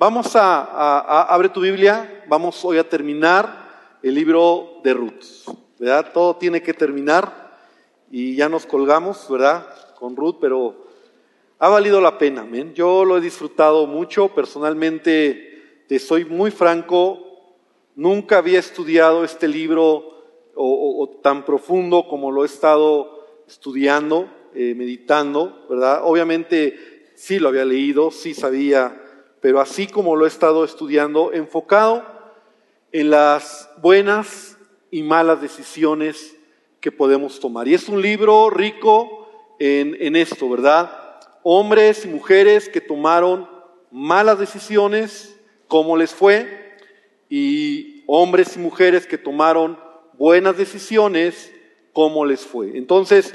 Vamos a, abre tu Biblia, vamos hoy a terminar el libro de Ruth, ¿verdad? Todo tiene que terminar y ya nos colgamos, ¿verdad? Con Ruth, pero ha valido la pena. Yo lo he disfrutado mucho, personalmente, te soy muy franco, nunca había estudiado este libro o, tan profundo como lo he estado estudiando, eh, meditando, ¿verdad? Obviamente sí lo había leído, sí sabía, pero así como lo he estado estudiando, enfocado en las buenas y malas decisiones que podemos tomar. Y es un libro rico en, en esto, ¿verdad? hombres y mujeres que tomaron malas decisiones, cómo les fue, y hombres y mujeres que tomaron buenas decisiones, cómo les fue. Entonces,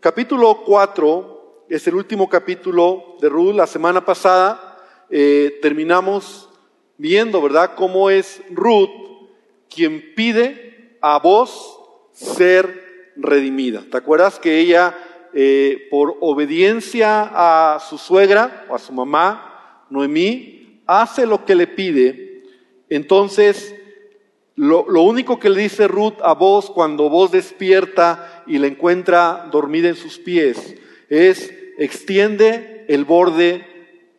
capítulo 4 es el último capítulo de Ruth. La semana pasada eh, terminamos viendo, ¿verdad?, cómo es Ruth quien pide a vos ser redimida. ¿Te acuerdas que ella eh, por obediencia a su suegra o a su mamá, Noemí, hace lo que le pide, entonces lo, lo, único que le dice Ruth a vos cuando vos despierta y la encuentra dormida en sus pies es, extiende el borde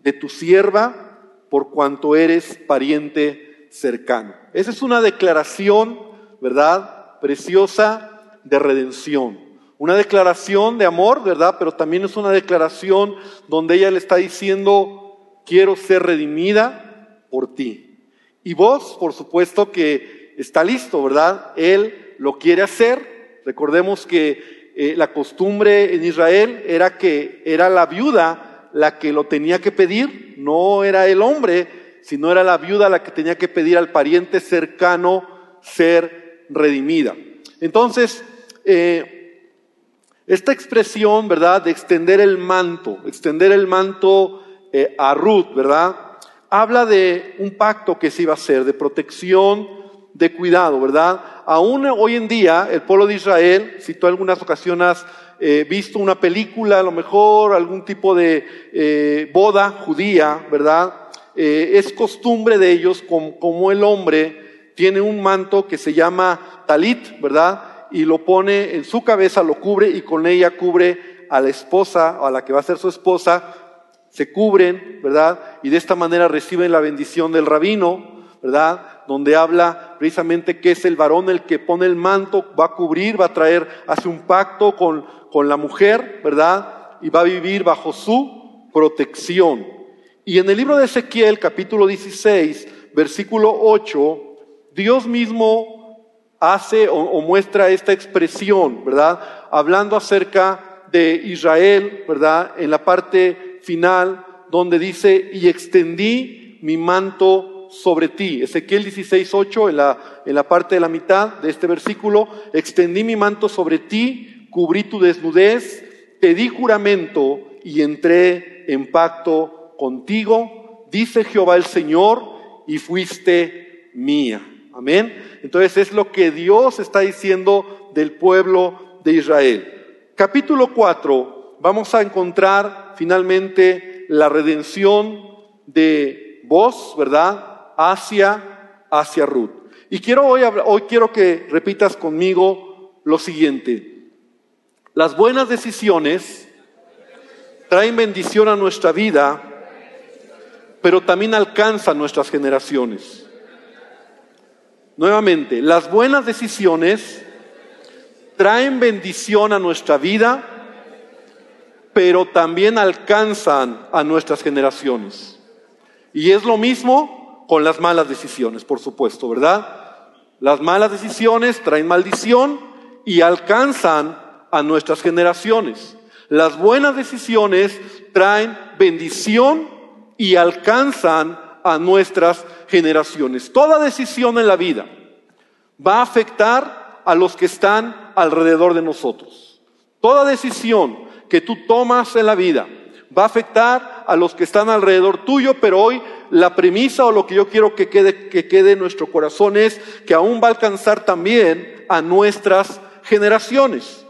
de tu sierva por cuanto eres pariente cercano. Esa es una declaración, ¿verdad? Preciosa de redención. Una declaración de amor, ¿verdad? Pero también es una declaración donde ella le está diciendo, quiero ser redimida por ti. Y vos, por supuesto que está listo, ¿verdad? Él lo quiere hacer. Recordemos que eh, la costumbre en Israel era que era la viuda la que lo tenía que pedir, no era el hombre, sino era la viuda la que tenía que pedir al pariente cercano ser redimida. Entonces, eh, esta expresión, ¿verdad?, de extender el manto, extender el manto eh, a Ruth, ¿verdad? Habla de un pacto que se iba a hacer, de protección, de cuidado, ¿verdad? Aún hoy en día, el pueblo de Israel, si tú algunas ocasiones eh, visto una película, a lo mejor algún tipo de eh, boda judía, ¿verdad? es costumbre de ellos, como, como el hombre tiene un manto que se llama talit, ¿verdad? y lo pone en su cabeza, lo cubre y con ella cubre a la esposa o a la que va a ser su esposa, se cubren, ¿verdad? Y de esta manera reciben la bendición del rabino, ¿verdad? Donde habla precisamente que es el varón el que pone el manto, va a cubrir, va a traer, hace un pacto con, con la mujer, ¿verdad? Y va a vivir bajo su protección. Y en el libro de Ezequiel, capítulo 16, versículo 8, Dios mismo hace o, muestra esta expresión, ¿verdad? Hablando acerca de Israel, ¿verdad? En la parte final, donde dice, y extendí mi manto sobre ti. Ezequiel 16, 8, en la, en la parte de la mitad de este versículo, extendí mi manto sobre ti, cubrí tu desnudez, te di juramento y entré en pacto contigo, dice Jehová el Señor, y fuiste mía. Amén. Entonces es lo que Dios está diciendo del pueblo de Israel. Capítulo 4, vamos a encontrar finalmente la redención de vos, ¿verdad? Hacia, hacia Ruth. Y quiero hoy, hoy quiero que repitas conmigo lo siguiente. Las buenas decisiones traen bendición a nuestra vida, pero también alcanzan nuestras generaciones. Nuevamente, las buenas decisiones traen bendición a nuestra vida, pero también alcanzan a nuestras generaciones. Y es lo mismo con las malas decisiones, por supuesto, ¿verdad? Las malas decisiones traen maldición y alcanzan a nuestras generaciones. Las buenas decisiones traen bendición y alcanzan a nuestras generaciones. Toda decisión en la vida va a afectar a los que están alrededor de nosotros. Toda decisión que tú tomas en la vida va a afectar a los que están alrededor tuyo, pero hoy la premisa o lo que yo quiero que quede, que quede en nuestro corazón es que aún va a alcanzar también a nuestras generaciones.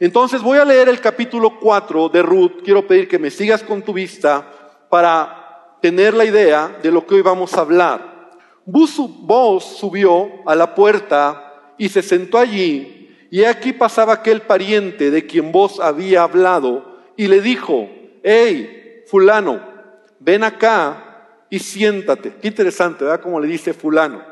Entonces voy a leer el capítulo 4 de Ruth. Quiero pedir que me sigas con tu vista para tener la idea de lo que hoy vamos a hablar. Vos subió a la puerta y se sentó allí, y aquí pasaba aquel pariente de quien vos había hablado, y le dijo, hey, fulano, ven acá y siéntate. Qué interesante, ¿verdad? Como le dice fulano.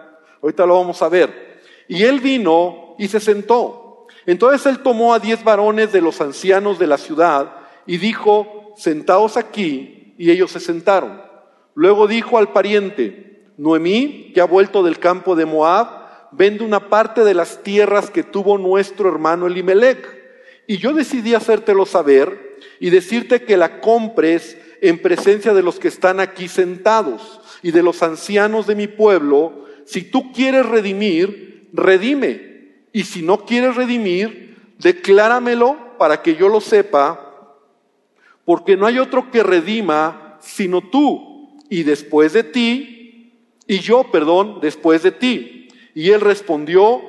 Ahorita lo vamos a ver. Y él vino y se sentó. Entonces él tomó a diez varones de los ancianos de la ciudad y dijo, sentaos aquí, y ellos se sentaron. Luego dijo al pariente, Noemí, que ha vuelto del campo de Moab, vende una parte de las tierras que tuvo nuestro hermano Elimelech. Y yo decidí hacértelo saber y decirte que la compres en presencia de los que están aquí sentados y de los ancianos de mi pueblo. Si tú quieres redimir, redime. Y si no quieres redimir, decláramelo para que yo lo sepa, porque no hay otro que redima sino tú y después de ti, y yo, perdón, después de ti. Y él respondió,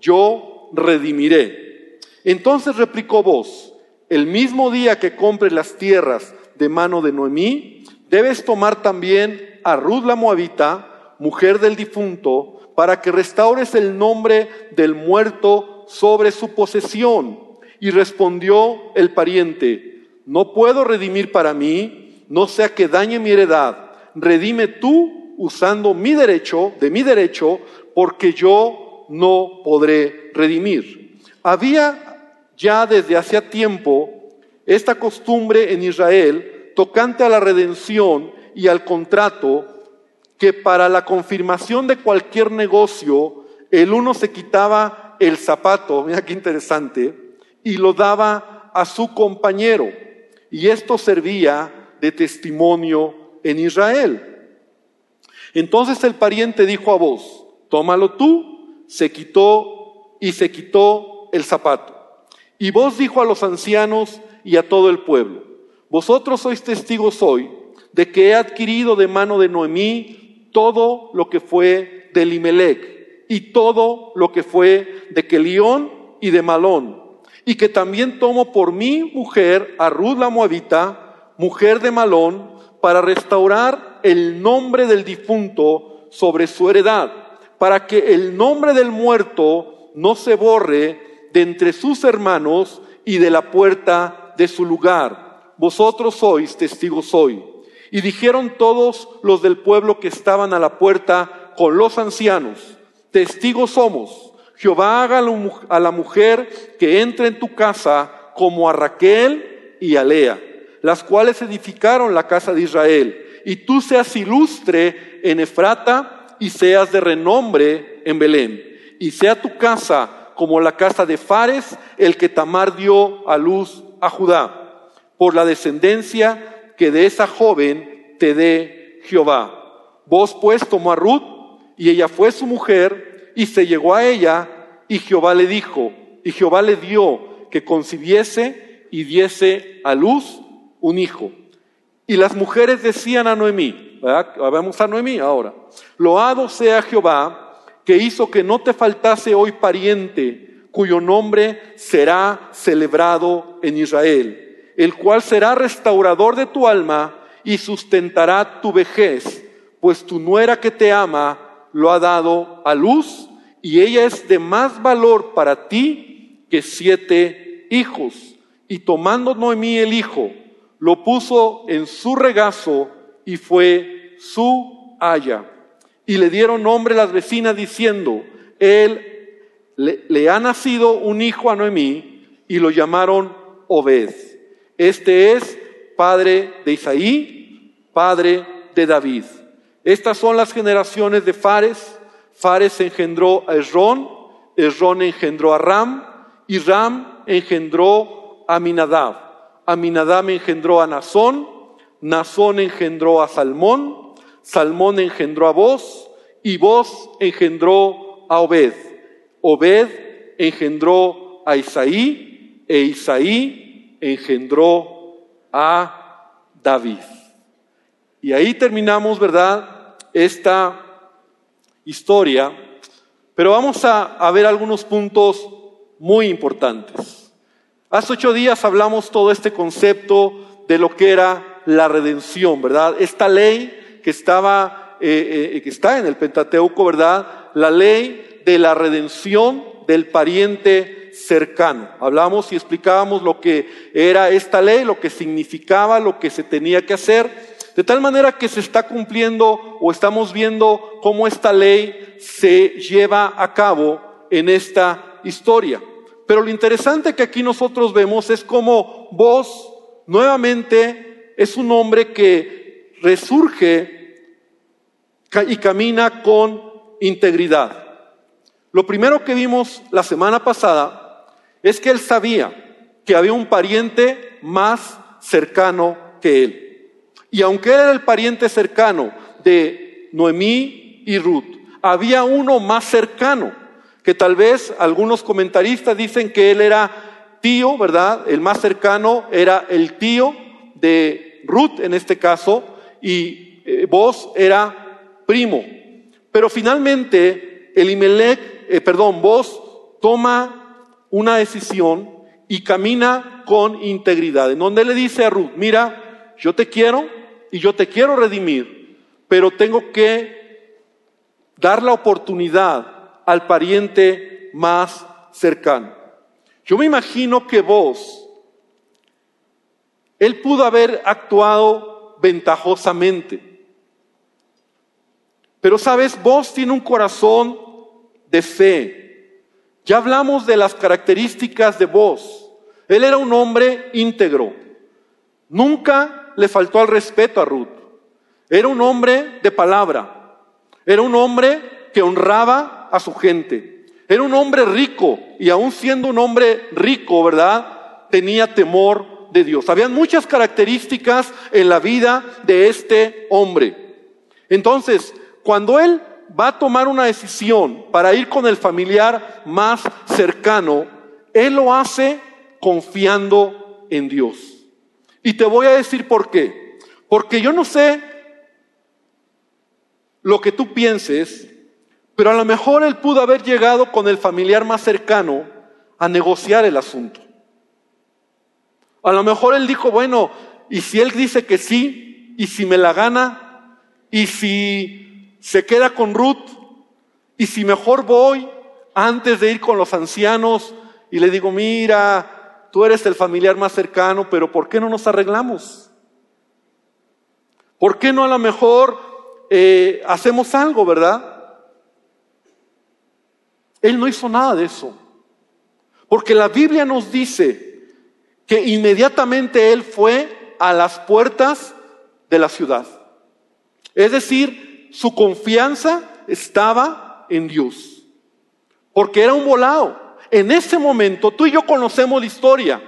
yo redimiré. Entonces replicó vos, el mismo día que compres las tierras de mano de Noemí, debes tomar también a Ruth la Moabita, mujer del difunto, para que restaures el nombre del muerto sobre su posesión. Y respondió el pariente, no puedo redimir para mí, no sea que dañe mi heredad redime tú usando mi derecho, de mi derecho, porque yo no podré redimir. Había ya desde hacía tiempo esta costumbre en Israel tocante a la redención y al contrato, que para la confirmación de cualquier negocio, el uno se quitaba el zapato, mira qué interesante, y lo daba a su compañero. Y esto servía de testimonio en Israel. Entonces el pariente dijo a vos, tómalo tú, se quitó y se quitó el zapato. Y vos dijo a los ancianos y a todo el pueblo, vosotros sois testigos hoy de que he adquirido de mano de Noemí todo lo que fue de Limelec y todo lo que fue de Kelión y de Malón, y que también tomo por mi mujer a Ruth la Moabita, mujer de Malón, para restaurar el nombre del difunto sobre su heredad, para que el nombre del muerto no se borre de entre sus hermanos y de la puerta de su lugar. Vosotros sois testigos hoy. Y dijeron todos los del pueblo que estaban a la puerta con los ancianos, testigos somos. Jehová haga a la mujer que entre en tu casa como a Raquel y a Lea las cuales edificaron la casa de Israel. Y tú seas ilustre en Efrata y seas de renombre en Belén. Y sea tu casa como la casa de Fares, el que Tamar dio a luz a Judá, por la descendencia que de esa joven te dé Jehová. Vos pues tomó a Ruth y ella fue su mujer y se llegó a ella y Jehová le dijo, y Jehová le dio que concibiese y diese a luz un hijo. Y las mujeres decían a Noemí, vamos a Noemí ahora, loado sea Jehová que hizo que no te faltase hoy pariente cuyo nombre será celebrado en Israel, el cual será restaurador de tu alma y sustentará tu vejez, pues tu nuera que te ama lo ha dado a luz y ella es de más valor para ti que siete hijos. Y tomando Noemí el hijo, lo puso en su regazo y fue su haya. Y le dieron nombre las vecinas diciendo, él le, ha nacido un hijo a Noemí y lo llamaron Obed. Este es padre de Isaí, padre de David. Estas son las generaciones de Fares. Fares engendró a Esrón, Esrón engendró a Ram y Ram engendró a Minadab. Aminadab engendró a Nazón, Nazón engendró a Salmón, Salmón engendró a Vos, y Vos engendró a Obed. Obed engendró a Isaí, e Isaí engendró a David. Y ahí terminamos, ¿verdad? Esta historia, pero vamos a, a ver algunos puntos muy importantes. Hace ocho días hablamos todo este concepto de lo que era la redención, ¿verdad? Esta ley que estaba, eh, eh, que está en el Pentateuco, ¿verdad? La ley de la redención del pariente cercano. Hablamos y explicábamos lo que era esta ley, lo que significaba, lo que se tenía que hacer, de tal manera que se está cumpliendo o estamos viendo cómo esta ley se lleva a cabo en esta historia. Pero lo interesante que aquí nosotros vemos es cómo vos nuevamente es un hombre que resurge y camina con integridad. Lo primero que vimos la semana pasada es que él sabía que había un pariente más cercano que él. Y aunque era el pariente cercano de Noemí y Ruth, había uno más cercano, que tal vez algunos comentaristas dicen que él era tío, ¿verdad? El más cercano era el tío de Ruth en este caso, y eh, vos era primo. Pero finalmente, Elimelech, eh, perdón, vos toma una decisión y camina con integridad. En donde le dice a Ruth, mira, yo te quiero y yo te quiero redimir, pero tengo que dar la oportunidad al pariente más cercano. Yo me imagino que vos, él pudo haber actuado ventajosamente. Pero sabes, vos tiene un corazón de fe. Ya hablamos de las características de vos. Él era un hombre íntegro. Nunca le faltó al respeto a Ruth. Era un hombre de palabra. Era un hombre que honraba a su gente. Era un hombre rico y aún siendo un hombre rico, ¿verdad? Tenía temor de Dios. Habían muchas características en la vida de este hombre. Entonces, cuando él va a tomar una decisión para ir con el familiar más cercano, él lo hace confiando en Dios. Y te voy a decir por qué. Porque yo no sé lo que tú pienses, pero a lo mejor él pudo haber llegado con el familiar más cercano a negociar el asunto. A lo mejor él dijo, bueno, y si él dice que sí, y si me la gana, y si se queda con Ruth, y si mejor voy antes de ir con los ancianos y le digo, mira, tú eres el familiar más cercano, pero ¿por qué no nos arreglamos? ¿Por qué no a lo mejor eh, hacemos algo, verdad? Él no hizo nada de eso. Porque la Biblia nos dice que inmediatamente Él fue a las puertas de la ciudad. Es decir, su confianza estaba en Dios. Porque era un volado. En ese momento, tú y yo conocemos la historia,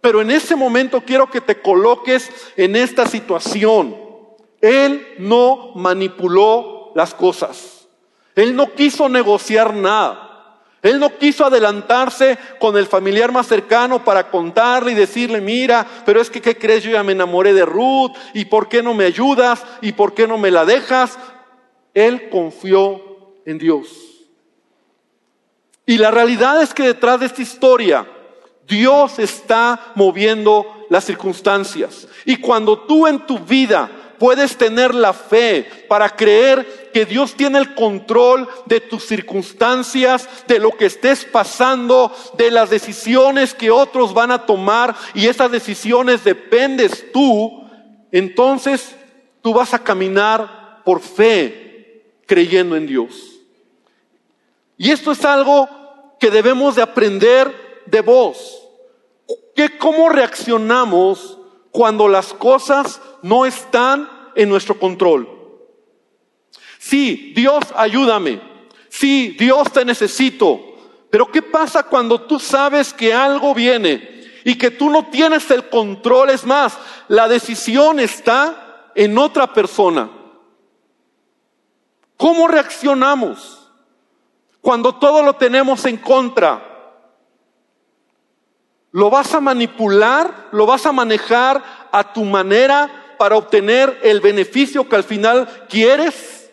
pero en ese momento quiero que te coloques en esta situación. Él no manipuló las cosas. Él no quiso negociar nada. Él no quiso adelantarse con el familiar más cercano para contarle y decirle, mira, pero es que, ¿qué crees? Yo ya me enamoré de Ruth, ¿y por qué no me ayudas? ¿Y por qué no me la dejas? Él confió en Dios. Y la realidad es que detrás de esta historia, Dios está moviendo las circunstancias. Y cuando tú en tu vida puedes tener la fe para creer que Dios tiene el control de tus circunstancias, de lo que estés pasando, de las decisiones que otros van a tomar y esas decisiones dependes tú, entonces tú vas a caminar por fe creyendo en Dios. Y esto es algo que debemos de aprender de vos. Que cómo reaccionamos cuando las cosas no están en nuestro control. Sí, Dios ayúdame. Sí, Dios te necesito. Pero ¿qué pasa cuando tú sabes que algo viene y que tú no tienes el control? Es más, la decisión está en otra persona. ¿Cómo reaccionamos cuando todo lo tenemos en contra? ¿Lo vas a manipular? ¿Lo vas a manejar a tu manera para obtener el beneficio que al final quieres?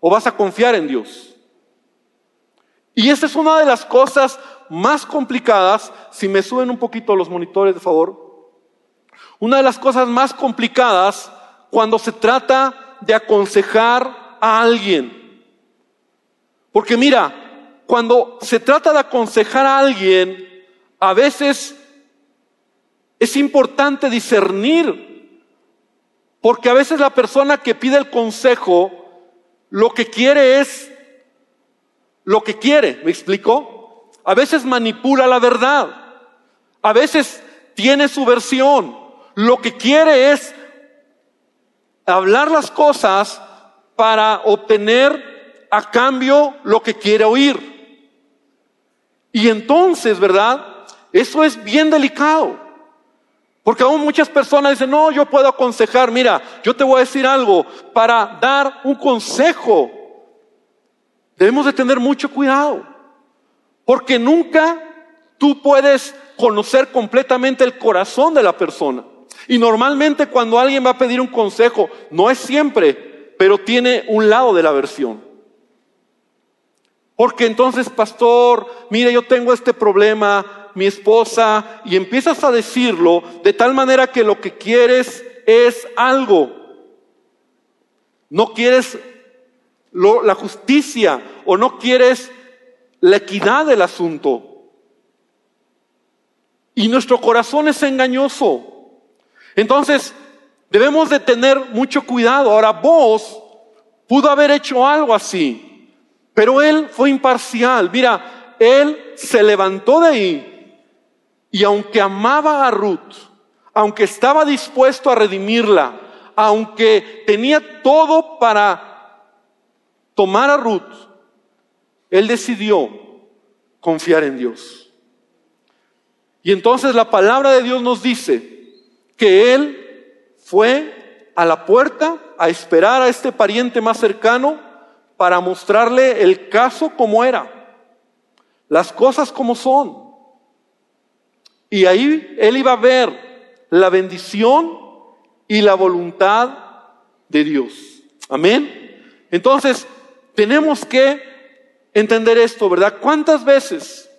¿O vas a confiar en Dios? Y esa es una de las cosas más complicadas. Si me suben un poquito los monitores, de favor. Una de las cosas más complicadas cuando se trata de aconsejar a alguien. Porque mira, cuando se trata de aconsejar a alguien, a veces es importante discernir, porque a veces la persona que pide el consejo lo que quiere es lo que quiere, ¿me explico? A veces manipula la verdad, a veces tiene su versión, lo que quiere es hablar las cosas para obtener a cambio lo que quiere oír. Y entonces, ¿verdad? Eso es bien delicado. Porque aún muchas personas dicen, no, yo puedo aconsejar, mira, yo te voy a decir algo, para dar un consejo, debemos de tener mucho cuidado. Porque nunca tú puedes conocer completamente el corazón de la persona. Y normalmente cuando alguien va a pedir un consejo, no es siempre, pero tiene un lado de la versión. Porque entonces, pastor, mire, yo tengo este problema, mi esposa, y empiezas a decirlo de tal manera que lo que quieres es algo. No quieres la justicia o no quieres la equidad del asunto. Y nuestro corazón es engañoso. Entonces, debemos de tener mucho cuidado. Ahora, vos pudo haber hecho algo así, pero él fue imparcial. Mira, él se levantó de ahí y aunque amaba a Ruth, aunque estaba dispuesto a redimirla, aunque tenía todo para tomar a Ruth, él decidió confiar en Dios. Y entonces la palabra de Dios nos dice que él fue a la puerta a esperar a este pariente más cercano para mostrarle el caso como era, las cosas como son. Y ahí él iba a ver la bendición y la voluntad de Dios. Amén. Entonces, tenemos que entender esto, ¿verdad? ¿Cuántas veces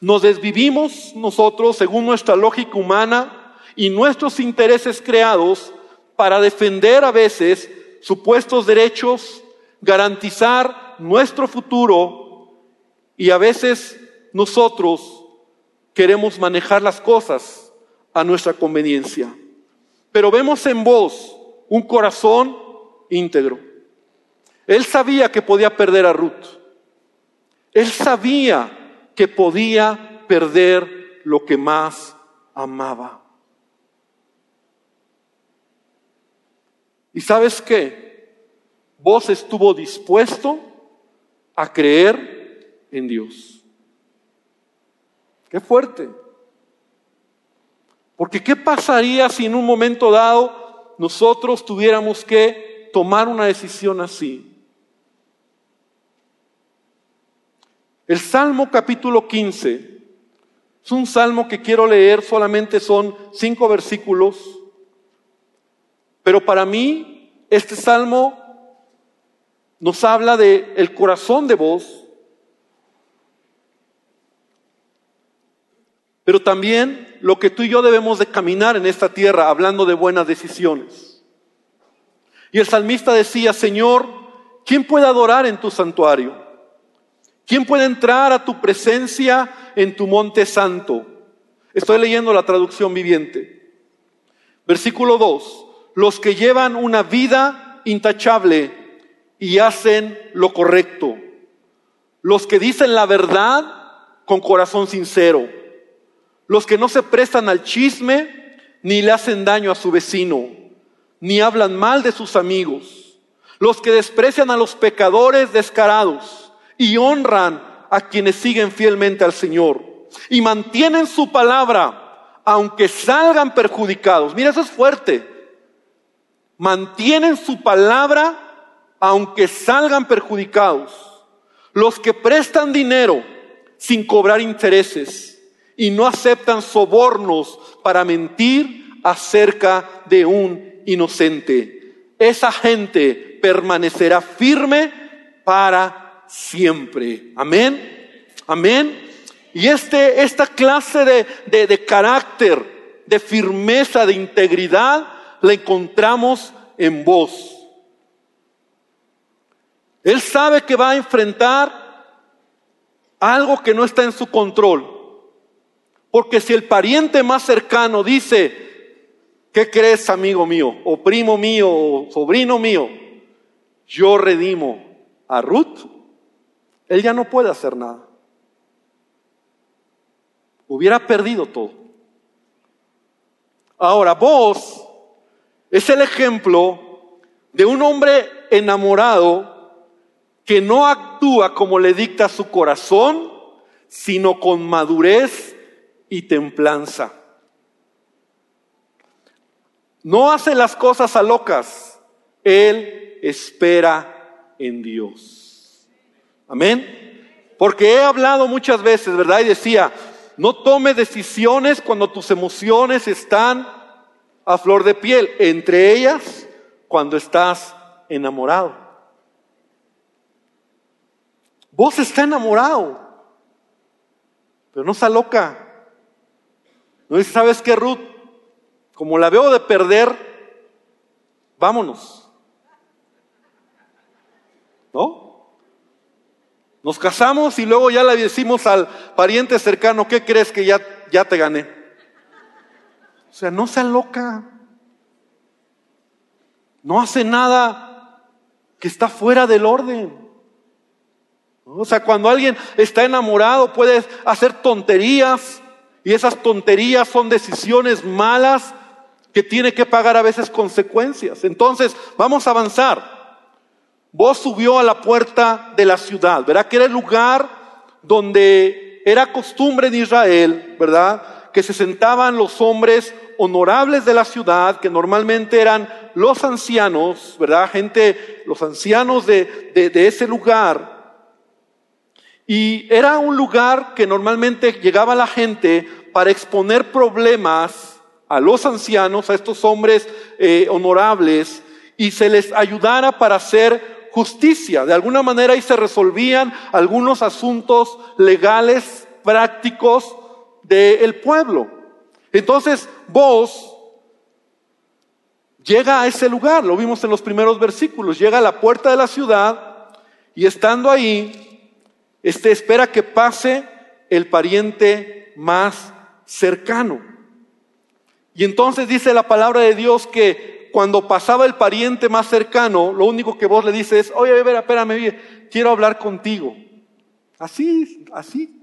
nos desvivimos nosotros según nuestra lógica humana? Y nuestros intereses creados para defender a veces supuestos derechos, garantizar nuestro futuro y a veces nosotros queremos manejar las cosas a nuestra conveniencia. Pero vemos en vos un corazón íntegro. Él sabía que podía perder a Ruth. Él sabía que podía perder lo que más amaba. ¿Y sabes qué? Vos estuvo dispuesto a creer en Dios. Qué fuerte. Porque ¿qué pasaría si en un momento dado nosotros tuviéramos que tomar una decisión así? El Salmo capítulo 15 es un salmo que quiero leer, solamente son cinco versículos. Pero para mí, este salmo nos habla de el corazón de vos, pero también lo que tú y yo debemos de caminar en esta tierra, hablando de buenas decisiones. Y el salmista decía, Señor, ¿quién puede adorar en tu santuario? ¿Quién puede entrar a tu presencia en tu monte santo? Estoy leyendo la traducción viviente. Versículo 2 los que llevan una vida intachable y hacen lo correcto, los que dicen la verdad con corazón sincero, los que no se prestan al chisme ni le hacen daño a su vecino, ni hablan mal de sus amigos, los que desprecian a los pecadores descarados y honran a quienes siguen fielmente al Señor y mantienen su palabra aunque salgan perjudicados. Mira, eso es fuerte mantienen su palabra aunque salgan perjudicados. Los que prestan dinero sin cobrar intereses y no aceptan sobornos para mentir acerca de un inocente. Esa gente permanecerá firme para siempre. Amén. Amén. Y este, esta clase de, de, de carácter, de firmeza, de integridad, la encontramos en vos. Él sabe que va a enfrentar algo que no está en su control. Porque si el pariente más cercano dice, ¿qué crees, amigo mío? O primo mío, o sobrino mío, yo redimo a Ruth, él ya no puede hacer nada. Hubiera perdido todo. Ahora, vos es el ejemplo de un hombre enamorado que no actúa como le dicta su corazón, sino con madurez y templanza. No hace las cosas a locas, él espera en Dios. Amén. Porque he hablado muchas veces, ¿verdad? Y decía, no tome decisiones cuando tus emociones están a flor de piel, entre ellas cuando estás enamorado. Vos está enamorado, pero no está loca. No dice, ¿sabes qué, Ruth? Como la veo de perder, vámonos. ¿No? Nos casamos y luego ya le decimos al pariente cercano, ¿qué crees que ya, ya te gané? O sea, no sea loca. No hace nada que está fuera del orden. O sea, cuando alguien está enamorado puede hacer tonterías y esas tonterías son decisiones malas que tiene que pagar a veces consecuencias. Entonces, vamos a avanzar. Vos subió a la puerta de la ciudad, ¿verdad? Que era el lugar donde era costumbre de Israel, ¿verdad? Que se sentaban los hombres honorables de la ciudad, que normalmente eran los ancianos, ¿verdad? Gente, los ancianos de, de, ese lugar, y era un lugar que normalmente llegaba la gente para exponer problemas a los ancianos, a estos hombres eh, honorables, y se les ayudara para hacer justicia. De alguna manera ahí se resolvían algunos asuntos legales, prácticos del pueblo. Entonces vos llega a ese lugar, lo vimos en los primeros versículos, llega a la puerta de la ciudad y estando ahí, este espera que pase el pariente más cercano. Y entonces dice la palabra de Dios que cuando pasaba el pariente más cercano, lo único que vos le dices es, oye, ver, espérame, quiero hablar contigo. Así, así.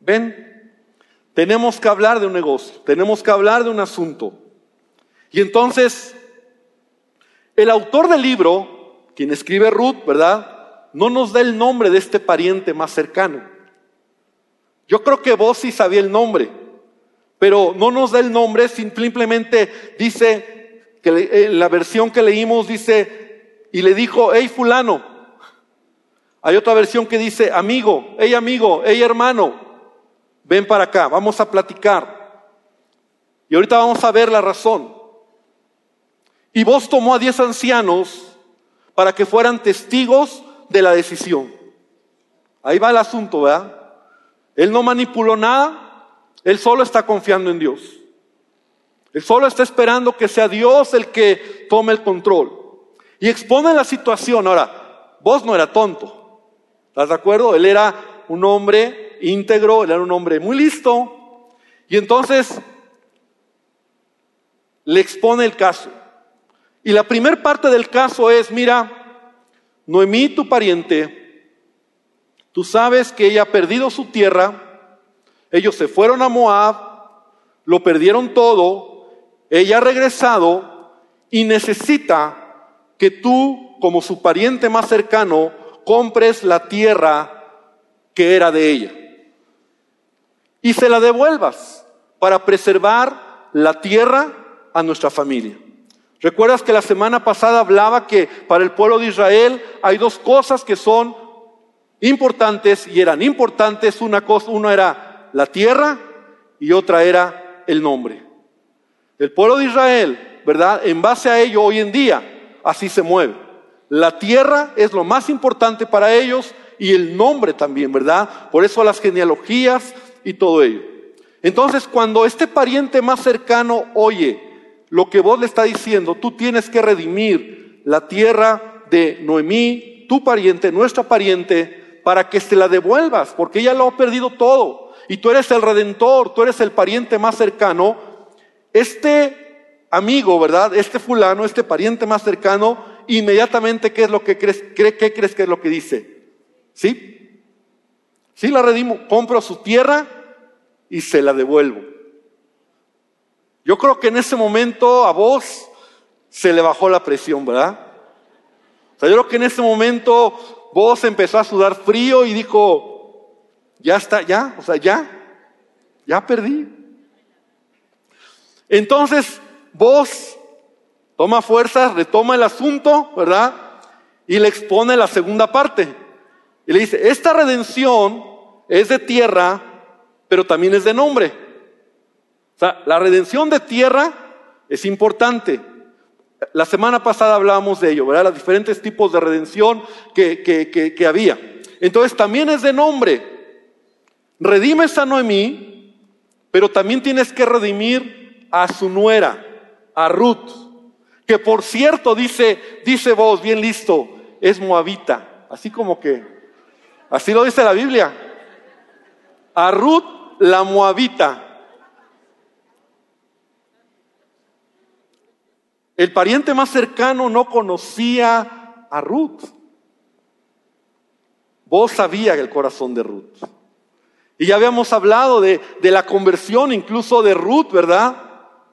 Ven, tenemos que hablar de un negocio, tenemos que hablar de un asunto. Y entonces, el autor del libro, quien escribe Ruth, ¿verdad? no nos da el nombre de este pariente más cercano. Yo creo que vos sí sabía el nombre, pero no nos da el nombre, simplemente dice, que en la versión que leímos dice, y le dijo, hey fulano. Hay otra versión que dice, amigo, hey amigo, hey hermano, ven para acá, vamos a platicar. Y ahorita vamos a ver la razón. Y vos tomó a diez ancianos para que fueran testigos de la decisión. Ahí va el asunto, ¿verdad? Él no manipuló nada, él solo está confiando en Dios. Él solo está esperando que sea Dios el que tome el control. Y expone la situación. Ahora, vos no era tonto. ¿Estás de acuerdo? Él era un hombre íntegro, era un hombre muy listo. Y entonces le expone el caso. Y la primera parte del caso es, mira, Noemí, tu pariente, tú sabes que ella ha perdido su tierra, ellos se fueron a Moab, lo perdieron todo, ella ha regresado y necesita que tú, como su pariente más cercano, compres la tierra que era de ella y se la devuelvas para preservar la tierra a nuestra familia. ¿Recuerdas que la semana pasada hablaba que para el pueblo de Israel hay dos cosas que son importantes y eran importantes? Una cosa, una era la tierra y otra era el nombre. El pueblo de Israel, ¿verdad? En base a ello hoy en día así se mueve. La tierra es lo más importante para ellos y el nombre también, ¿verdad? Por eso las genealogías y todo ello. Entonces, cuando este pariente más cercano oye lo que vos le está diciendo, tú tienes que redimir la tierra de Noemí, tu pariente, nuestra pariente, para que se la devuelvas, porque ella lo ha perdido todo. Y tú eres el redentor, tú eres el pariente más cercano. Este amigo, ¿verdad? Este fulano, este pariente más cercano, inmediatamente, ¿qué es lo que crees? ¿Qué crees que es lo que dice? ¿Sí? Sí, la redimo, compro su tierra y se la devuelvo. Yo creo que en ese momento a vos se le bajó la presión, ¿verdad? O sea, yo creo que en ese momento vos empezó a sudar frío y dijo, ya está, ya, o sea, ya, ya perdí. Entonces, vos toma fuerzas, retoma el asunto, ¿verdad? Y le expone la segunda parte. Y le dice, esta redención es de tierra, pero también es de nombre. O sea, la redención de tierra es importante. La semana pasada hablábamos de ello, ¿verdad? Los diferentes tipos de redención que, que, había. Entonces también es de nombre. Redimes a Noemí, pero también tienes que redimir a su nuera, a Ruth, que por cierto dice, dice vos, bien listo, es moabita. Así como que, así lo dice la Biblia. A Ruth la moabita. El pariente más cercano no conocía a Ruth. Vos sabía el corazón de Ruth. Y ya habíamos hablado de, de la conversión incluso de Ruth, ¿verdad?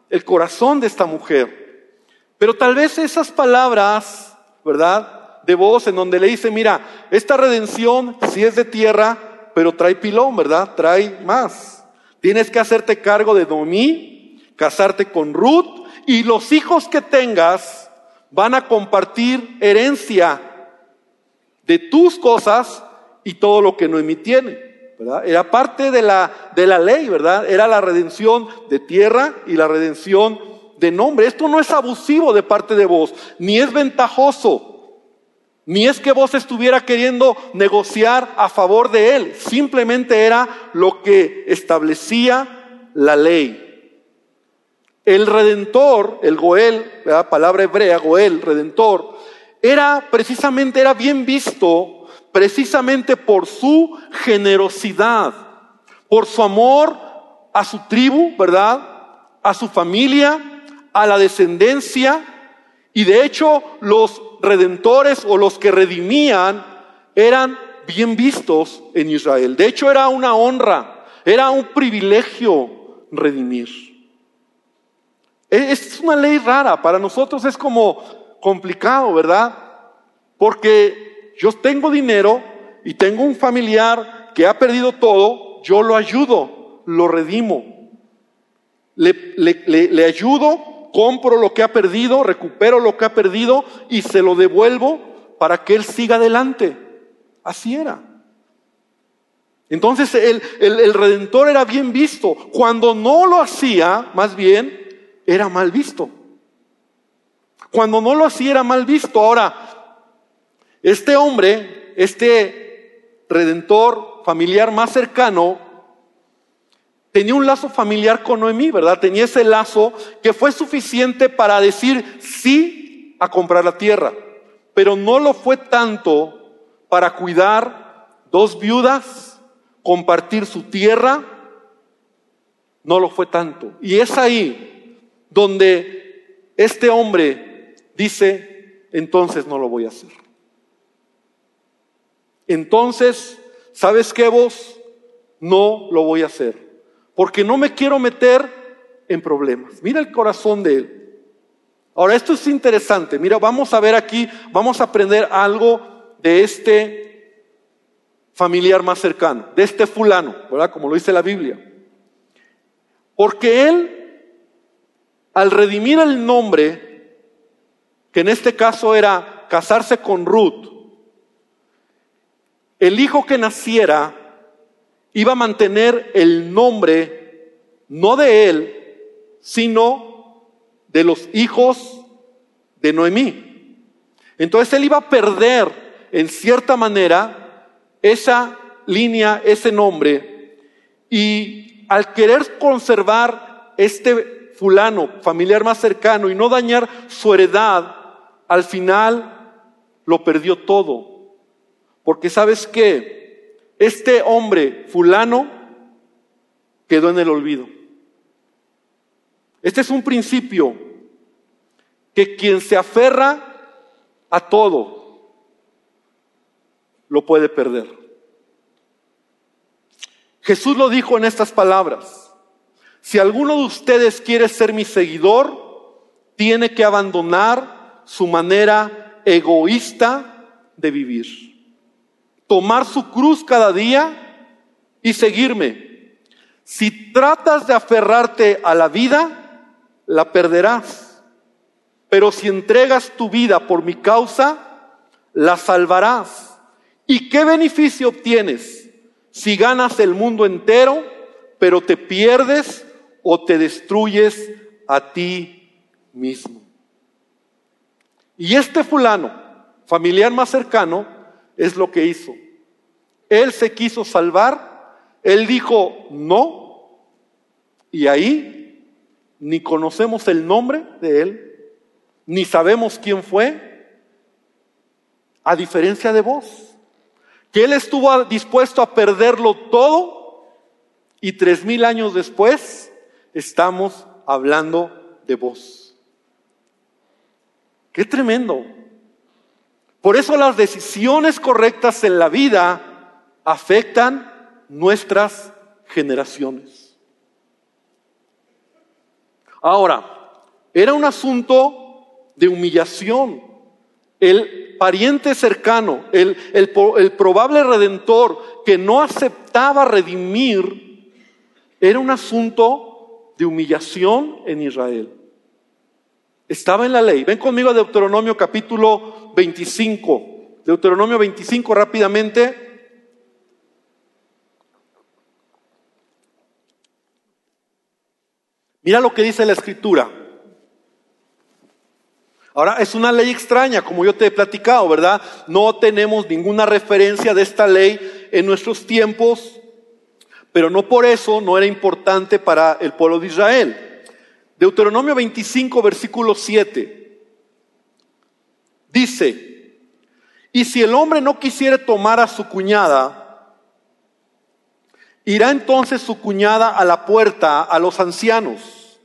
El corazón de esta mujer. Pero tal vez esas palabras, ¿verdad? De vos en donde le dice, mira, esta redención sí es de tierra, pero trae pilón, ¿verdad? Trae más. Tienes que hacerte cargo de Domí, casarte con Ruth y los hijos que tengas van a compartir herencia de tus cosas y todo lo que Noemí tiene. ¿verdad? Era parte de la, de la ley, ¿verdad? Era la redención de tierra y la redención de nombre. Esto no es abusivo de parte de vos, ni es ventajoso, ni es que vos estuviera queriendo negociar a favor de él. Simplemente era lo que establecía la ley. El redentor, el Goel, palabra hebrea, Goel, redentor, era precisamente, era bien visto precisamente por su generosidad, por su amor a su tribu, ¿verdad? A su familia, a la descendencia. Y de hecho los redentores o los que redimían eran bien vistos en Israel. De hecho era una honra, era un privilegio redimir. Es una ley rara, para nosotros es como complicado, ¿verdad? Porque yo tengo dinero y tengo un familiar que ha perdido todo, yo lo ayudo, lo redimo. Le, le, ayudo, compro lo que ha perdido, recupero lo que ha perdido y se lo devuelvo para que él siga adelante. Así era. Entonces el, el redentor era bien visto. Cuando no lo hacía, más bien, era mal visto. Cuando no lo hacía era mal visto. Ahora, este hombre, este redentor familiar más cercano, tenía un lazo familiar con Noemí, ¿verdad? Tenía ese lazo que fue suficiente para decir sí a comprar la tierra, pero no lo fue tanto para cuidar dos viudas, compartir su tierra, no lo fue tanto. Y es ahí donde este hombre dice, entonces no lo voy a hacer. Entonces, ¿sabes qué vos? No lo voy a hacer, porque no me quiero meter en problemas. Mira el corazón de él. Ahora, esto es interesante. Mira, vamos a ver aquí, vamos a aprender algo de este familiar más cercano, de este fulano, ¿verdad? Como lo dice la Biblia. Porque él al redimir el nombre, que en este caso era casarse con Ruth, el hijo que naciera iba a mantener el nombre no de él, sino de los hijos de Noemí. Entonces él iba a perder en cierta manera esa línea, ese nombre, y al querer conservar este fulano, familiar más cercano, y no dañar su heredad, al final lo perdió todo. Porque sabes que este hombre fulano quedó en el olvido. Este es un principio que quien se aferra a todo lo puede perder. Jesús lo dijo en estas palabras. Si alguno de ustedes quiere ser mi seguidor, tiene que abandonar su manera egoísta de vivir. Tomar su cruz cada día y seguirme. Si tratas de aferrarte a la vida, la perderás. Pero si entregas tu vida por mi causa, la salvarás. ¿Y qué beneficio obtienes? si ganas el mundo entero, pero te pierdes o te destruyes a ti mismo. Y este fulano, familiar más cercano, es lo que hizo. Él se quiso salvar, él dijo no, y ahí ni conocemos el nombre de él, ni sabemos quién fue, a diferencia de vos que él estuvo dispuesto a perderlo todo y tres mil años después estamos hablando de vos. Qué tremendo. Por eso las decisiones correctas en la vida afectan nuestras generaciones. Ahora, era un asunto de humillación. El pariente cercano, el, el, probable redentor que no aceptaba redimir, era un asunto de humillación en Israel. Estaba en la ley. Ven conmigo a Deuteronomio capítulo 25. Deuteronomio 25 rápidamente. Mira lo que dice la escritura. Ahora, es una ley extraña, como yo te he platicado, ¿verdad? No tenemos ninguna referencia de esta ley en nuestros tiempos, pero no por eso no era importante para el pueblo de Israel. Deuteronomio 25, versículo 7, dice, y si el hombre no quisiere tomar a su cuñada, irá entonces su cuñada a la puerta a los ancianos.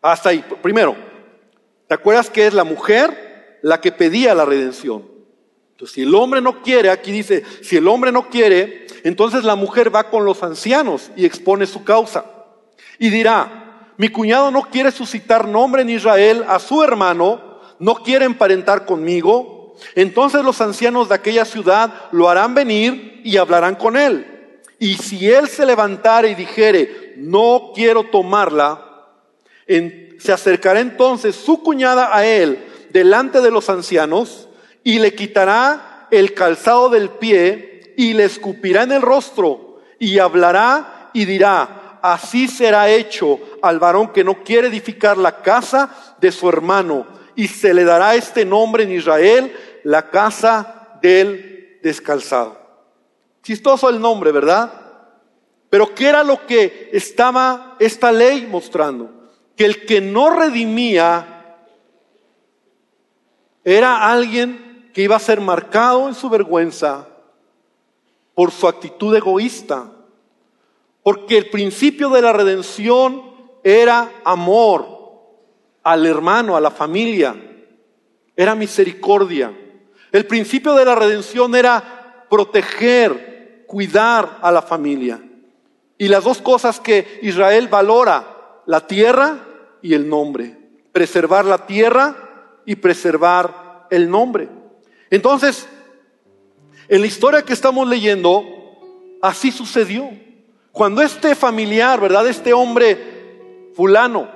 Hasta ahí, primero, ¿Te acuerdas que es la mujer la que pedía la redención? Entonces, si el hombre no quiere, aquí dice, si el hombre no quiere, entonces la mujer va con los ancianos y expone su causa. Y dirá, mi cuñado no quiere suscitar nombre en Israel a su hermano, no quiere emparentar conmigo. Entonces los ancianos de aquella ciudad lo harán venir y hablarán con él. Y si él se levantare y dijere, no quiero tomarla, en se acercará entonces su cuñada a él delante de los ancianos y le quitará el calzado del pie y le escupirá en el rostro y hablará y dirá, así será hecho al varón que no quiere edificar la casa de su hermano y se le dará este nombre en Israel, la casa del descalzado. Chistoso el nombre, ¿verdad? Pero ¿qué era lo que estaba esta ley mostrando? que el que no redimía era alguien que iba a ser marcado en su vergüenza por su actitud egoísta. Porque el principio de la redención era amor al hermano, a la familia. Era misericordia. El principio de la redención era proteger, cuidar a la familia. Y las dos cosas que Israel valora, la tierra y el nombre. Preservar la tierra y preservar el nombre. Entonces, en la historia que estamos leyendo, así sucedió. Cuando este familiar, ¿verdad? Este hombre fulano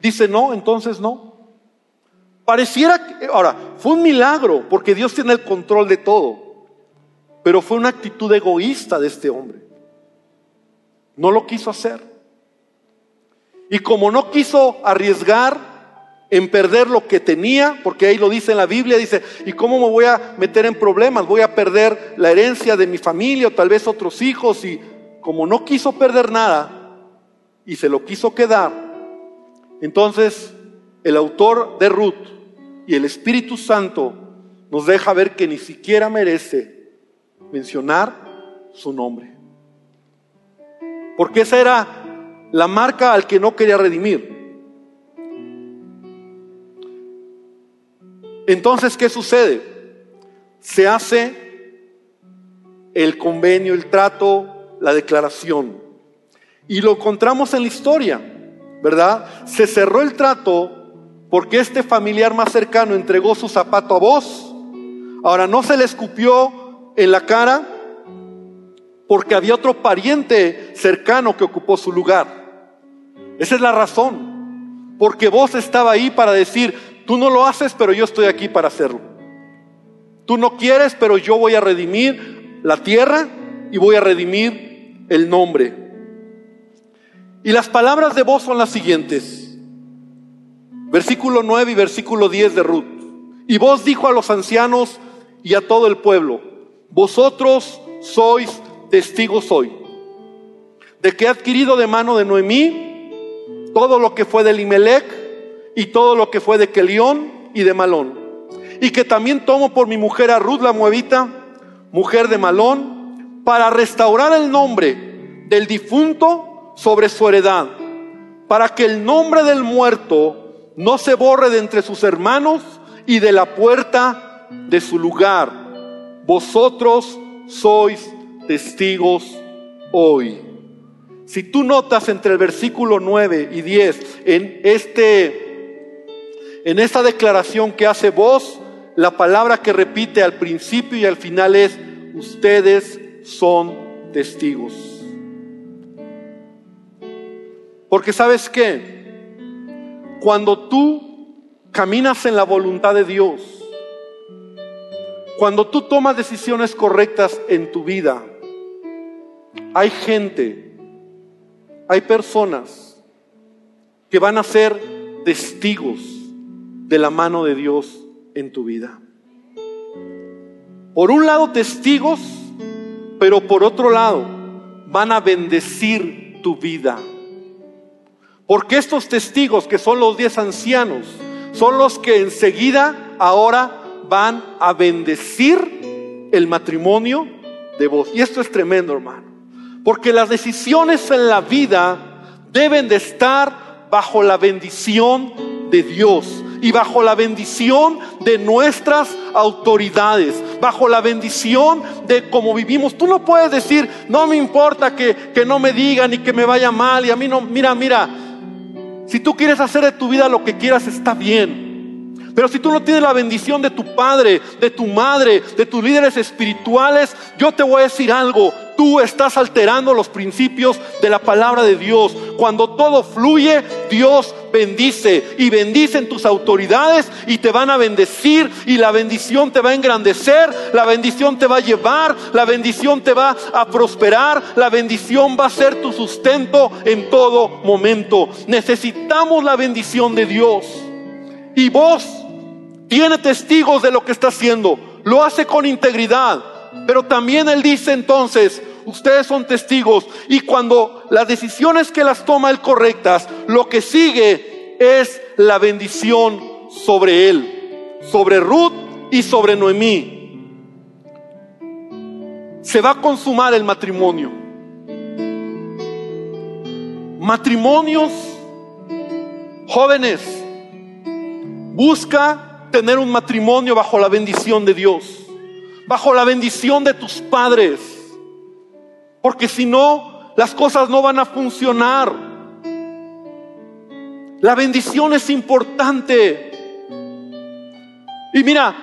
dice no, entonces no. Pareciera que, ahora, fue un milagro porque Dios tiene el control de todo, pero fue una actitud egoísta de este hombre. No lo quiso hacer. Y como no quiso arriesgar en perder lo que tenía, porque ahí lo dice en la Biblia, dice, ¿y cómo me voy a meter en problemas? Voy a perder la herencia de mi familia o tal vez otros hijos. Y como no quiso perder nada y se lo quiso quedar, entonces el autor de Ruth y el Espíritu Santo nos deja ver que ni siquiera merece mencionar su nombre. Porque esa era la marca al que no quería redimir. Entonces, ¿qué sucede? Se hace el convenio, el trato, la declaración. Y lo encontramos en la historia, ¿verdad? Se cerró el trato porque este familiar más cercano entregó su zapato a vos. Ahora no se le escupió en la cara porque había otro pariente cercano que ocupó su lugar. Esa es la razón. Porque vos estaba ahí para decir, Tú no lo haces, pero yo estoy aquí para hacerlo. Tú no quieres, pero yo voy a redimir la tierra y voy a redimir el nombre. Y las palabras de voz son las siguientes. Versículo 9 y versículo 10 de Ruth. Y vos dijo a los ancianos y a todo el pueblo, vosotros sois testigos hoy de que he adquirido de mano de Noemí todo lo que fue de Limelech y todo lo que fue de Kelión y de Malón. Y que también tomo por mi mujer a Ruth la Moabita, mujer de Malón, para restaurar el nombre del difunto sobre su heredad, para que el nombre del muerto no se borre de entre sus hermanos y de la puerta de su lugar. Vosotros sois testigos hoy. Si tú notas entre el versículo 9 y 10 en este en esta declaración que hace vos, la palabra que repite al principio y al final es, ustedes son testigos. Porque sabes qué, cuando tú caminas en la voluntad de Dios, cuando tú tomas decisiones correctas en tu vida, hay gente, hay personas que van a ser testigos de la mano de Dios en tu vida. Por un lado testigos, pero por otro lado van a bendecir tu vida. Porque estos testigos, que son los diez ancianos, son los que enseguida ahora van a bendecir el matrimonio de vos. Y esto es tremendo, hermano. Porque las decisiones en la vida deben de estar bajo la bendición de Dios y bajo la bendición de nuestras autoridades, bajo la bendición de cómo vivimos. Tú no puedes decir, no me importa que, que no me digan y que me vaya mal y a mí no, mira, mira, si tú quieres hacer de tu vida lo que quieras, está bien. Pero si tú no tienes la bendición de tu padre, de tu madre, de tus líderes espirituales, yo te voy a decir algo tú estás alterando los principios de la palabra de Dios. Cuando todo fluye, Dios bendice y bendice en tus autoridades y te van a bendecir y la bendición te va a engrandecer, la bendición te va a llevar, la bendición te va a prosperar, la bendición va a ser tu sustento en todo momento. Necesitamos la bendición de Dios. Y vos tiene testigos de lo que está haciendo. Lo hace con integridad pero también Él dice entonces, ustedes son testigos y cuando las decisiones que las toma Él correctas, lo que sigue es la bendición sobre Él, sobre Ruth y sobre Noemí. Se va a consumar el matrimonio. Matrimonios jóvenes, busca tener un matrimonio bajo la bendición de Dios bajo la bendición de tus padres. Porque si no, las cosas no van a funcionar. La bendición es importante. Y mira,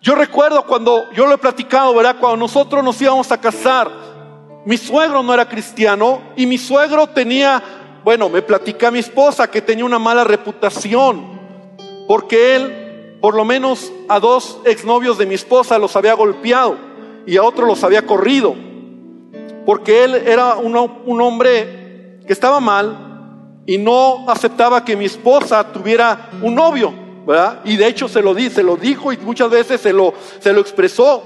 yo recuerdo cuando yo lo he platicado, ¿verdad? Cuando nosotros nos íbamos a casar, mi suegro no era cristiano y mi suegro tenía, bueno, me platica mi esposa que tenía una mala reputación porque él por lo menos a dos exnovios de mi esposa los había golpeado y a otro los había corrido. Porque él era un, hombre que estaba mal y no aceptaba que mi esposa tuviera un novio, ¿verdad? Y de hecho se lo, di, se lo dijo y muchas veces se lo, se lo expresó.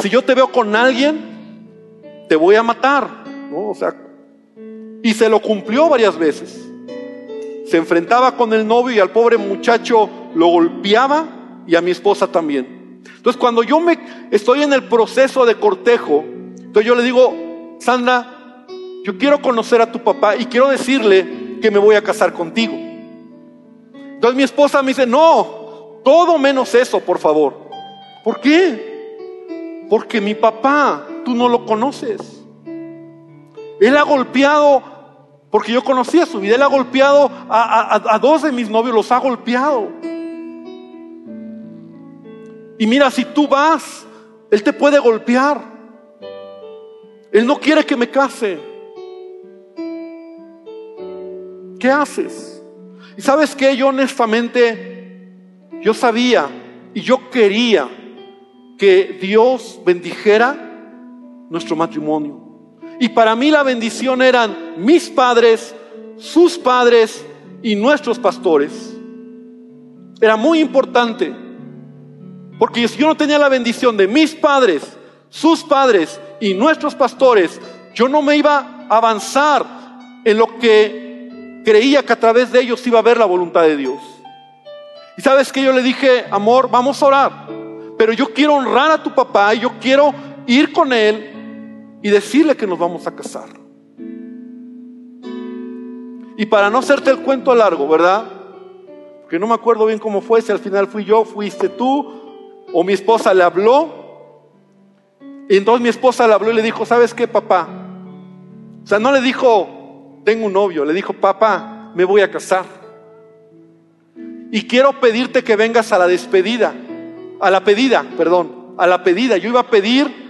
Si yo te veo con alguien, te voy a matar, ¿no? O sea, y se lo cumplió varias veces. Se enfrentaba con el novio y al pobre muchacho lo golpeaba y a mi esposa también. Entonces cuando yo me estoy en el proceso de cortejo, entonces yo le digo, Sandra, yo quiero conocer a tu papá y quiero decirle que me voy a casar contigo. Entonces mi esposa me dice, no, todo menos eso, por favor. ¿Por qué? Porque mi papá, tú no lo conoces. Él ha golpeado, porque yo conocía su vida, él ha golpeado a, a dos de mis novios, los ha golpeado. Y mira, si tú vas, él te puede golpear. Él no quiere que me case. ¿Qué haces? Y sabes que yo honestamente, yo sabía y yo quería que Dios bendijera nuestro matrimonio. Y para mí la bendición eran mis padres, sus padres y nuestros pastores. Era muy importante. Porque si yo no tenía la bendición de mis padres, sus padres y nuestros pastores, yo no me iba a avanzar en lo que creía que a través de ellos iba a ver la voluntad de Dios. Y sabes que yo le dije, amor, vamos a orar, pero yo quiero honrar a tu papá y yo quiero ir con él y decirle que nos vamos a casar. Y para no hacerte el cuento largo, ¿verdad? Porque no me acuerdo bien cómo fue, si al final fui yo, fuiste tú, o mi esposa le habló. Y entonces mi esposa le habló y le dijo, ¿sabes qué, papá? O sea, no le dijo, tengo un novio, le dijo, papá, me voy a casar. Y quiero pedirte que vengas a la despedida, a la pedida, perdón, a la pedida. Yo iba a pedir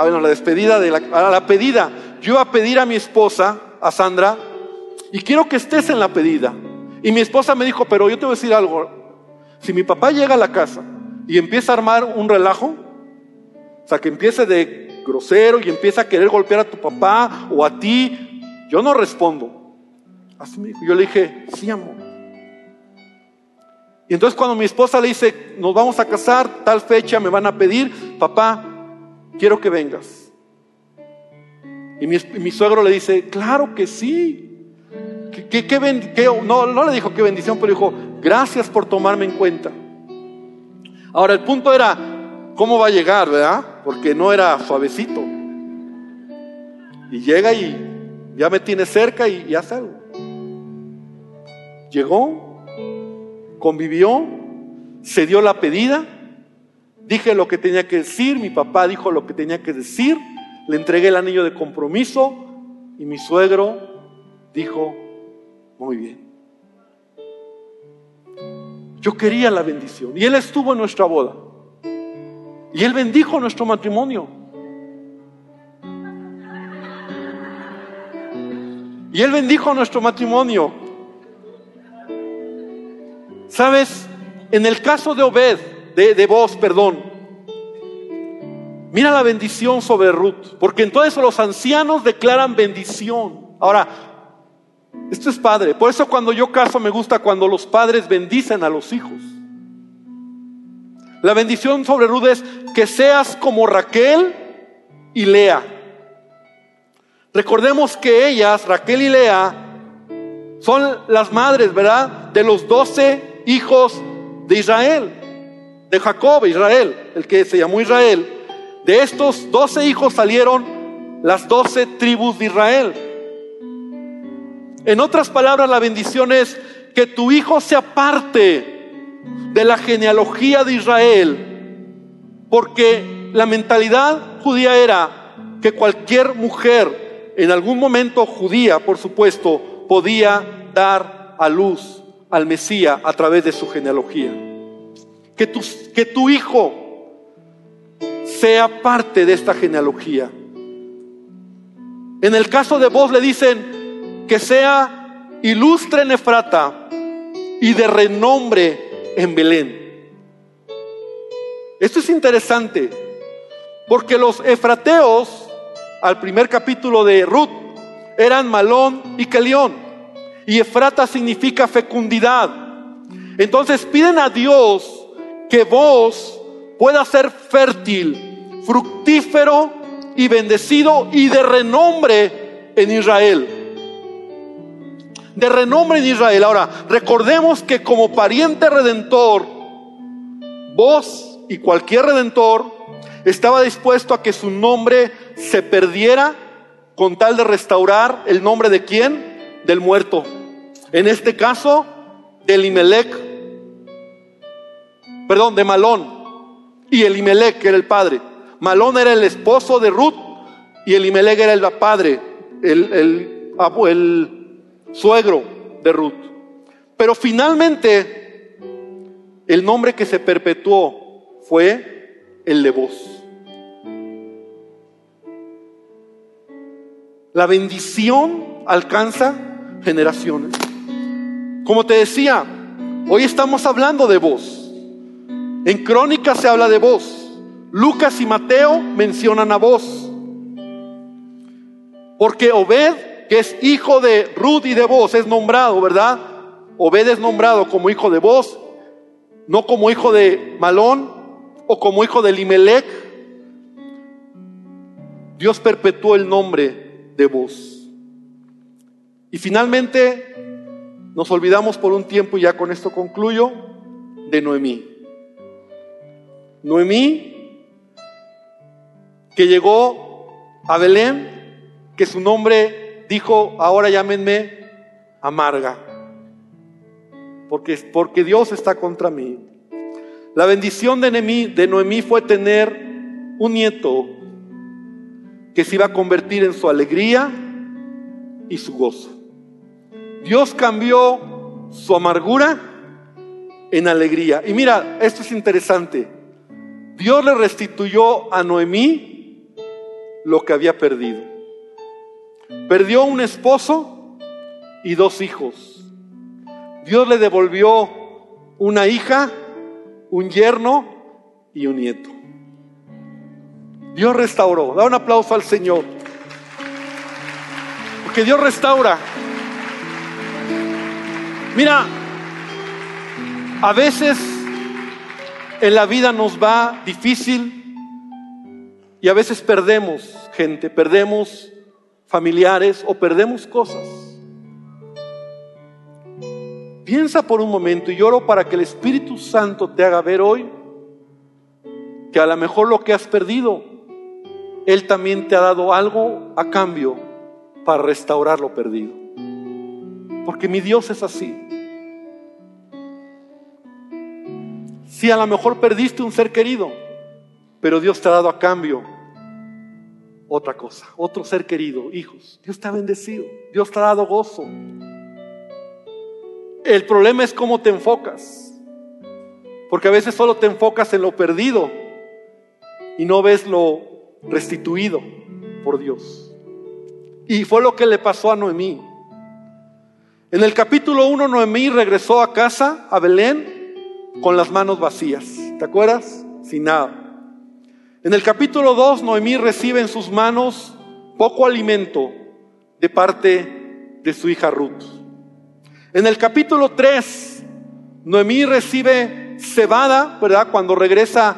Ah, bueno, la despedida de la, a la pedida. Yo iba a pedir a mi esposa, a Sandra, y quiero que estés en la pedida. Y mi esposa me dijo, pero yo te voy a decir algo. Si mi papá llega a la casa y empieza a armar un relajo, o sea, que empiece de grosero y empieza a querer golpear a tu papá o a ti, yo no respondo. Así me dijo. Yo le dije, sí, amor. Y entonces cuando mi esposa le dice, nos vamos a casar, tal fecha me van a pedir, papá, quiero que vengas. Y mi, suegro le dice, claro que sí. no, no le dijo qué bendición, pero dijo, gracias por tomarme en cuenta. Ahora el punto era, ¿cómo va a llegar, verdad? Porque no era suavecito. Y llega y ya me tiene cerca y, y hace algo. Llegó, convivió, se dio la pedida Dije lo que tenía que decir, mi papá dijo lo que tenía que decir, le entregué el anillo de compromiso y mi suegro dijo, muy bien. Yo quería la bendición y él estuvo en nuestra boda y él bendijo nuestro matrimonio. Y él bendijo nuestro matrimonio. ¿Sabes? En el caso de Obed, de, vos, perdón. Mira la bendición sobre Ruth, porque entonces los ancianos declaran bendición. Ahora, esto es padre. Por eso cuando yo caso me gusta cuando los padres bendicen a los hijos. La bendición sobre Ruth es que seas como Raquel y Lea. Recordemos que ellas, Raquel y Lea, son las madres, ¿verdad? De los doce hijos de Israel de Jacob, Israel, el que se llamó Israel, de estos doce hijos salieron las doce tribus de Israel. En otras palabras, la bendición es que tu hijo sea parte de la genealogía de Israel, porque la mentalidad judía era que cualquier mujer, en algún momento judía, por supuesto, podía dar a luz al Mesías a través de su genealogía que tu, que tu hijo sea parte de esta genealogía. En el caso de vos le dicen que sea ilustre en Efrata y de renombre en Belén. Esto es interesante porque los efrateos al primer capítulo de Ruth eran Malón y Kelión y Efrata significa fecundidad. Entonces piden a Dios que vos pueda ser fértil, fructífero y bendecido y de renombre en Israel. De renombre en Israel. Ahora, recordemos que como pariente redentor, vos y cualquier redentor estaba dispuesto a que su nombre se perdiera con tal de restaurar el nombre de quién? Del muerto. En este caso, de Elimelech, perdón, de Malón. Y Elimelech, que era el padre. Malón era el esposo de Ruth y Elimelech era el padre, el, suegro de Ruth. Pero finalmente, el nombre que se perpetuó fue el de vos. La bendición alcanza generaciones. Como te decía, hoy estamos hablando de vos. En Crónicas se habla de vos. Lucas y Mateo mencionan a vos. Porque Obed, que es hijo de Ruth y de vos, es nombrado, ¿verdad? Obed es nombrado como hijo de vos, no como hijo de Malón o como hijo de Limelech. Dios perpetuó el nombre de vos. Y finalmente nos olvidamos por un tiempo, y ya con esto concluyo, de Noemí. Noemí, que llegó a Belén, que su nombre dijo, ahora llámenme amarga, porque, porque Dios está contra mí. La bendición de Noemí, de Noemí fue tener un nieto que se iba a convertir en su alegría y su gozo. Dios cambió su amargura en alegría. Y mira, esto es interesante. Dios le restituyó a Noemí lo que había perdido. Perdió un esposo y dos hijos. Dios le devolvió una hija, un yerno y un nieto. Dios restauró. Da un aplauso al Señor. Porque Dios restaura. Mira, a veces en la vida nos va difícil y a veces perdemos gente, perdemos familiares o perdemos cosas. Piensa por un momento y lloro para que el Espíritu Santo te haga ver hoy que a lo mejor lo que has perdido, Él también te ha dado algo a cambio para restaurar lo perdido. Porque mi Dios es así. Si a lo mejor perdiste un ser querido, pero Dios te ha dado a cambio otra cosa, otro ser querido, hijos. Dios te ha bendecido, Dios te ha dado gozo. El problema es cómo te enfocas, porque a veces solo te enfocas en lo perdido y no ves lo restituido por Dios. Y fue lo que le pasó a Noemí. En el capítulo 1, Noemí regresó a casa, a Belén, con las manos vacías. ¿Te acuerdas? Sin nada. En el capítulo 2, Noemí recibe en sus manos poco alimento de parte de su hija Ruth. En el capítulo 3, Noemí recibe cebada, ¿verdad? Cuando regresa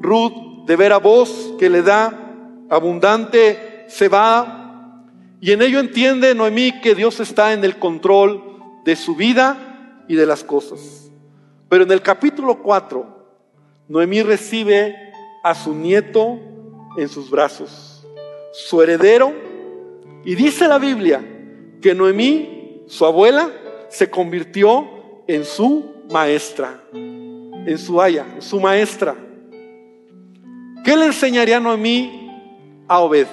Ruth de ver a vos que le da abundante cebada y en ello entiende Noemí que Dios está en el control de su vida y de las cosas. Pero en el capítulo 4, Noemí recibe a su nieto en sus brazos, su heredero, y dice la Biblia que Noemí, su abuela, se convirtió en su maestra, en su haya, en su maestra. ¿Qué le enseñaría Noemí a Obed?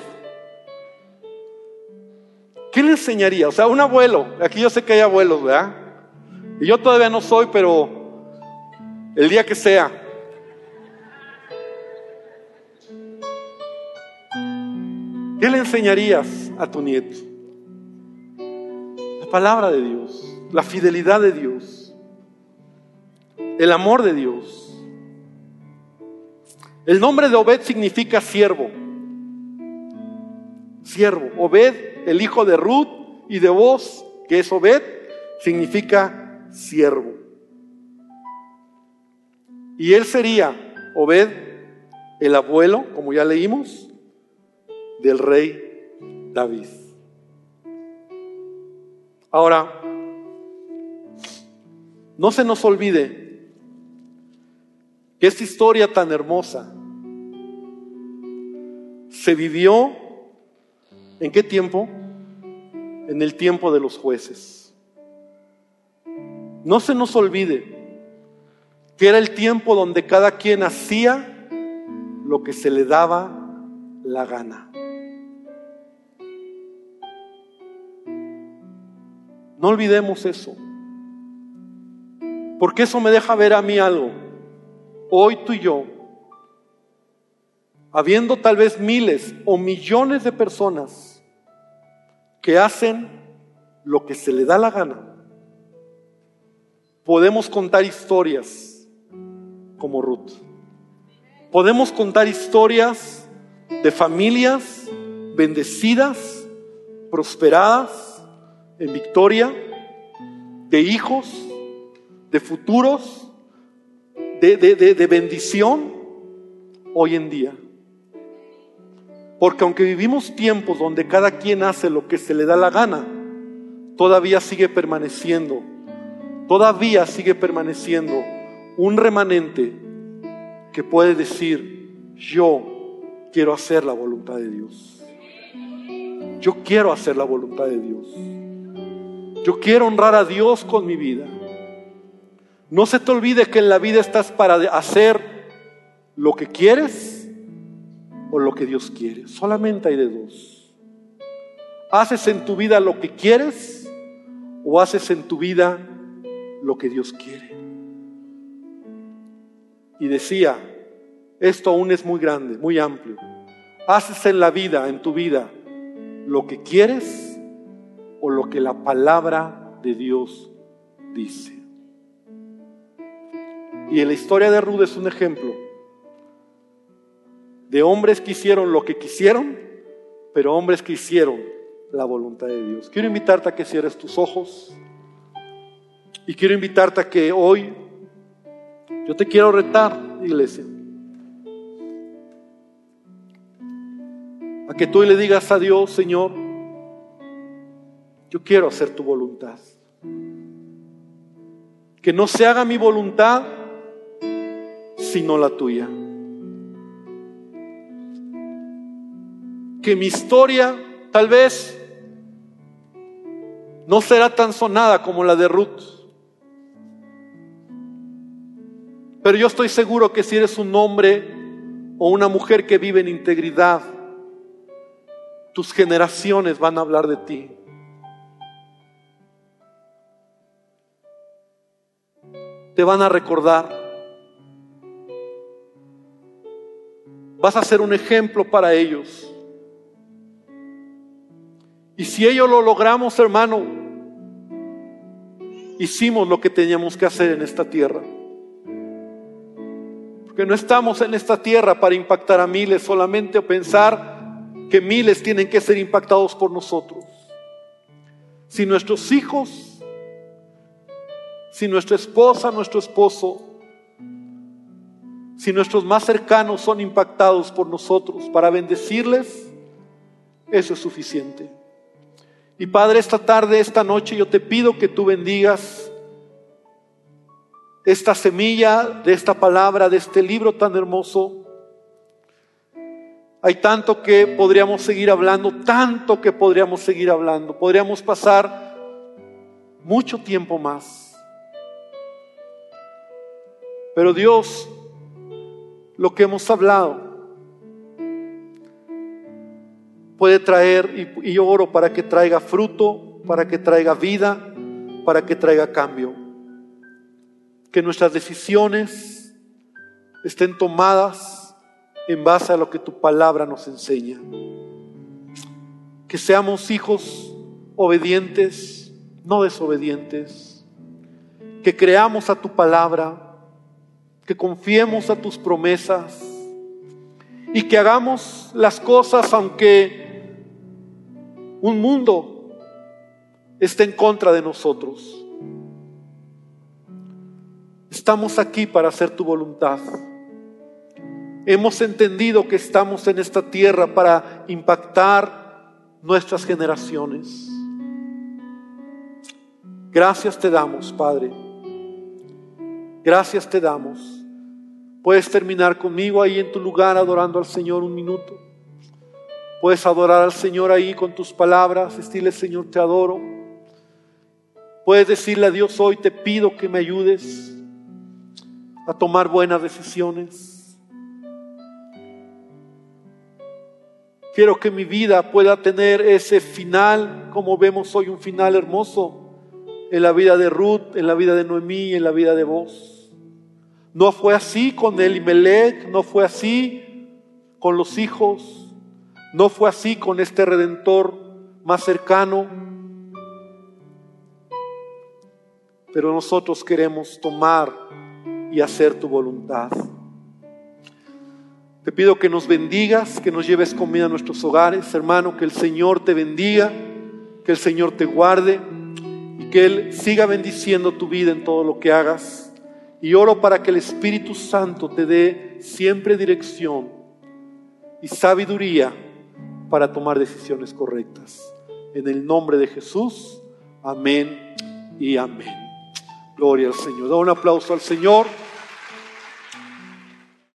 ¿Qué le enseñaría? O sea, un abuelo, aquí yo sé que hay abuelos, ¿verdad? Y yo todavía no soy, pero el día que sea. ¿Qué le enseñarías a tu nieto? La palabra de Dios, la fidelidad de Dios, el amor de Dios. El nombre de Obed significa siervo. Siervo. Obed el hijo de Ruth y de vos, que es Obed, significa siervo. Y él sería Obed, el abuelo, como ya leímos, del rey David. Ahora, no se nos olvide que esta historia tan hermosa se vivió en qué tiempo? En el tiempo de los jueces. No se nos olvide que era el tiempo donde cada quien hacía lo que se le daba la gana. No olvidemos eso. Porque eso me deja ver a mí algo. Hoy tú y yo, habiendo tal vez miles o millones de personas que hacen lo que se le da la gana, podemos contar historias como Ruth. Podemos contar historias de familias bendecidas, prosperadas, en victoria, de hijos, de futuros, de, de bendición hoy en día. Porque aunque vivimos tiempos donde cada quien hace lo que se le da la gana, todavía sigue permaneciendo, todavía sigue permaneciendo un remanente que puede decir, yo quiero hacer la voluntad de Dios. Yo quiero hacer la voluntad de Dios. Yo quiero honrar a Dios con mi vida. No se te olvide que en la vida estás para hacer lo que quieres o lo que Dios quiere. Solamente hay de dos. ¿Haces en tu vida lo que quieres o haces en tu vida lo que Dios quiere? Y decía, esto aún es muy grande, muy amplio. Haces en la vida, en tu vida, lo que quieres o lo que la palabra de Dios dice. Y en la historia de Ruth es un ejemplo de hombres que hicieron lo que quisieron, pero hombres que hicieron la voluntad de Dios. Quiero invitarte a que cierres tus ojos y quiero invitarte a que hoy yo te quiero retar, iglesia. A que tú le digas a Dios, Señor, yo quiero hacer tu voluntad. Que no se haga mi voluntad, sino la tuya. Que mi historia tal vez no será tan sonada como la de Ruth Pero yo estoy seguro que si eres un hombre o una mujer que vive en integridad, tus generaciones van a hablar de ti. Te van a recordar. Vas a ser un ejemplo para ellos. Y si ellos lo logramos, hermano, hicimos lo que teníamos que hacer en esta tierra. Porque no estamos en esta tierra para impactar a miles solamente o pensar que miles tienen que ser impactados por nosotros. Si nuestros hijos, si nuestra esposa, nuestro esposo, si nuestros más cercanos son impactados por nosotros para bendecirles, eso es suficiente. Y Padre, esta tarde, esta noche, yo te pido que tú bendigas esta semilla de esta palabra, de este libro tan hermoso. Hay tanto que podríamos seguir hablando, tanto que podríamos seguir hablando. Podríamos pasar mucho tiempo más. Pero Dios, lo que hemos hablado, puede traer, y, oro para que traiga fruto, para que traiga vida, para que traiga cambio que nuestras decisiones estén tomadas en base a lo que tu palabra nos enseña. Que seamos hijos obedientes, no desobedientes. Que creamos a tu palabra, que confiemos a tus promesas y que hagamos las cosas aunque un mundo esté en contra de nosotros. Estamos aquí para hacer tu voluntad. Hemos entendido que estamos en esta tierra para impactar nuestras generaciones. Gracias te damos, Padre. Gracias te damos, Puedes terminar conmigo ahí en tu lugar adorando al Señor un minuto. Puedes adorar al Señor ahí con tus palabras, decirle Señor te adoro. Puedes decirle a Dios hoy te pido que me ayudes a tomar buenas decisiones. Quiero que mi vida pueda tener ese final, como vemos hoy, un final hermoso en la vida de Ruth, en la vida de Noemí, en la vida de vos. No fue así con Elimelech, no fue así con los hijos, no fue así con este redentor más cercano. Pero nosotros queremos tomar y hacer tu voluntad. Te pido que nos bendigas, que nos lleves comida a nuestros hogares, hermano, que el Señor te bendiga, que el Señor te guarde y que Él siga bendiciendo tu vida en todo lo que hagas. Y oro para que el Espíritu Santo te dé siempre dirección y sabiduría para tomar decisiones correctas. En el nombre de Jesús, amén y amén. Gloria al Señor. Da un aplauso al Señor.